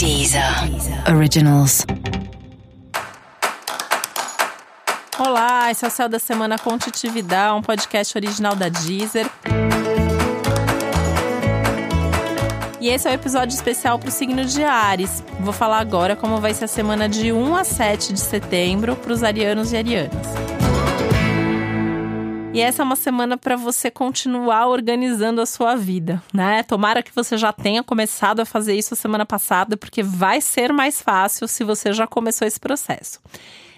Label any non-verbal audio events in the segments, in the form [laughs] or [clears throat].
Deezer Originals. Olá, esse é o Céu da Semana Contitividade, um podcast original da Deezer. E esse é o um episódio especial para o signo de Ares. Vou falar agora como vai ser a semana de 1 a 7 de setembro para os arianos e arianas. E essa é uma semana para você continuar organizando a sua vida, né? Tomara que você já tenha começado a fazer isso a semana passada, porque vai ser mais fácil se você já começou esse processo.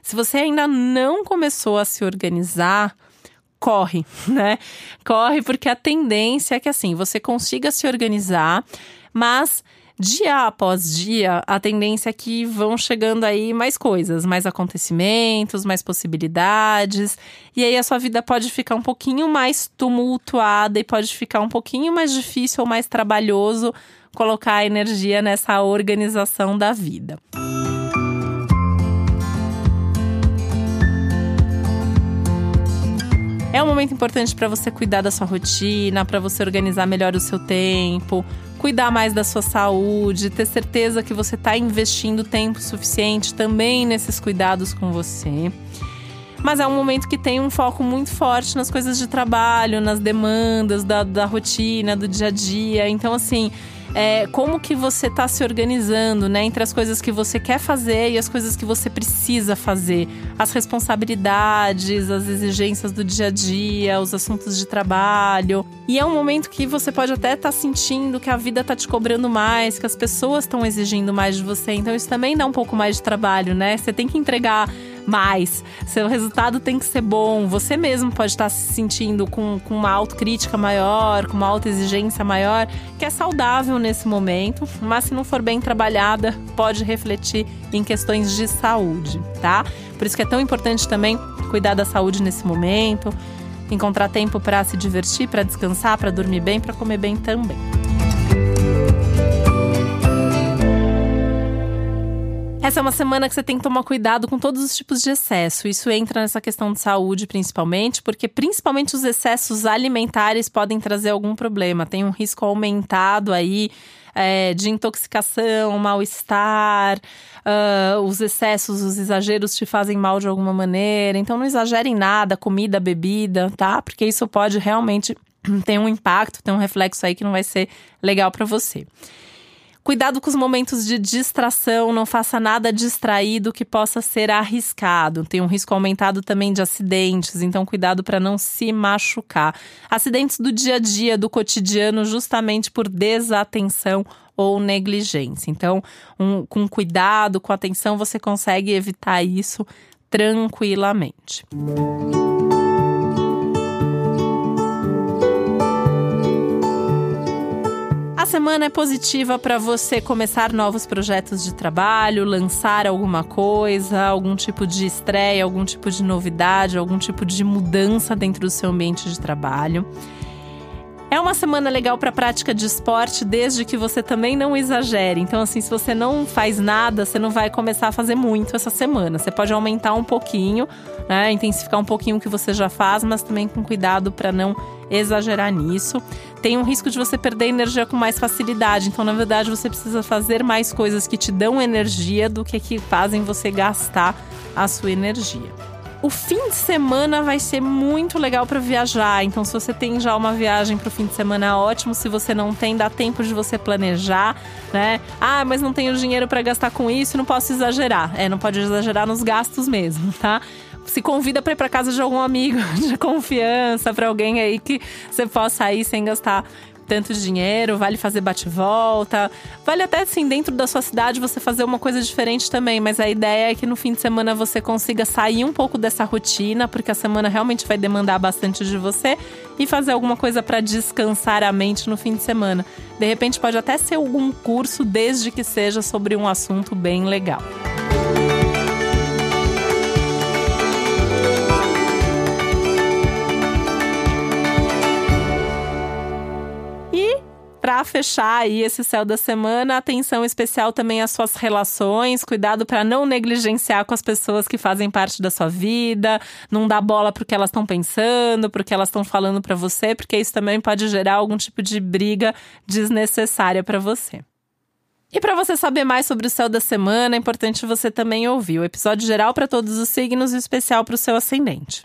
Se você ainda não começou a se organizar, corre, [laughs] né? Corre porque a tendência é que assim, você consiga se organizar, mas dia após dia, a tendência é que vão chegando aí mais coisas, mais acontecimentos, mais possibilidades. E aí a sua vida pode ficar um pouquinho mais tumultuada e pode ficar um pouquinho mais difícil ou mais trabalhoso colocar energia nessa organização da vida. É um momento importante para você cuidar da sua rotina, para você organizar melhor o seu tempo, cuidar mais da sua saúde, ter certeza que você está investindo tempo suficiente também nesses cuidados com você. Mas é um momento que tem um foco muito forte nas coisas de trabalho, nas demandas da, da rotina, do dia a dia. Então, assim, é, como que você está se organizando, né? Entre as coisas que você quer fazer e as coisas que você precisa fazer. As responsabilidades, as exigências do dia a dia, os assuntos de trabalho. E é um momento que você pode até estar tá sentindo que a vida está te cobrando mais, que as pessoas estão exigindo mais de você. Então isso também dá um pouco mais de trabalho, né? Você tem que entregar mais. Seu resultado tem que ser bom. Você mesmo pode estar se sentindo com, com uma autocrítica maior, com uma autoexigência maior, que é saudável nesse momento, mas se não for bem trabalhada, pode refletir em questões de saúde, tá? Por isso que é tão importante também cuidar da saúde nesse momento, encontrar tempo para se divertir, para descansar, para dormir bem, para comer bem também. Essa é uma semana que você tem que tomar cuidado com todos os tipos de excesso. Isso entra nessa questão de saúde, principalmente, porque principalmente os excessos alimentares podem trazer algum problema. Tem um risco aumentado aí é, de intoxicação, mal-estar, uh, os excessos, os exageros te fazem mal de alguma maneira. Então não exagere em nada, comida, bebida, tá? Porque isso pode realmente [clears throat] ter um impacto, ter um reflexo aí que não vai ser legal para você. Cuidado com os momentos de distração, não faça nada distraído que possa ser arriscado. Tem um risco aumentado também de acidentes, então cuidado para não se machucar. Acidentes do dia a dia, do cotidiano, justamente por desatenção ou negligência. Então, um, com cuidado, com atenção, você consegue evitar isso tranquilamente. Música semana é positiva para você começar novos projetos de trabalho, lançar alguma coisa, algum tipo de estreia, algum tipo de novidade, algum tipo de mudança dentro do seu ambiente de trabalho. É uma semana legal para prática de esporte, desde que você também não exagere. Então, assim, se você não faz nada, você não vai começar a fazer muito essa semana. Você pode aumentar um pouquinho, né? Intensificar um pouquinho o que você já faz, mas também com cuidado para não exagerar nisso. Tem um risco de você perder energia com mais facilidade. Então, na verdade, você precisa fazer mais coisas que te dão energia do que que fazem você gastar a sua energia. O fim de semana vai ser muito legal para viajar. Então, se você tem já uma viagem para o fim de semana, ótimo. Se você não tem, dá tempo de você planejar, né? Ah, mas não tenho dinheiro para gastar com isso, não posso exagerar. É, não pode exagerar nos gastos mesmo, tá? Se convida para ir para casa de algum amigo [laughs] de confiança, para alguém aí que você possa ir sem gastar tanto dinheiro, vale fazer bate-volta, vale até assim dentro da sua cidade você fazer uma coisa diferente também, mas a ideia é que no fim de semana você consiga sair um pouco dessa rotina, porque a semana realmente vai demandar bastante de você e fazer alguma coisa para descansar a mente no fim de semana. De repente pode até ser algum curso, desde que seja sobre um assunto bem legal. Fechar aí esse céu da semana, atenção especial também às suas relações, cuidado para não negligenciar com as pessoas que fazem parte da sua vida, não dar bola pro que elas estão pensando, pro que elas estão falando para você, porque isso também pode gerar algum tipo de briga desnecessária para você. E para você saber mais sobre o céu da semana, é importante você também ouvir o episódio geral para todos os signos e especial para o seu ascendente.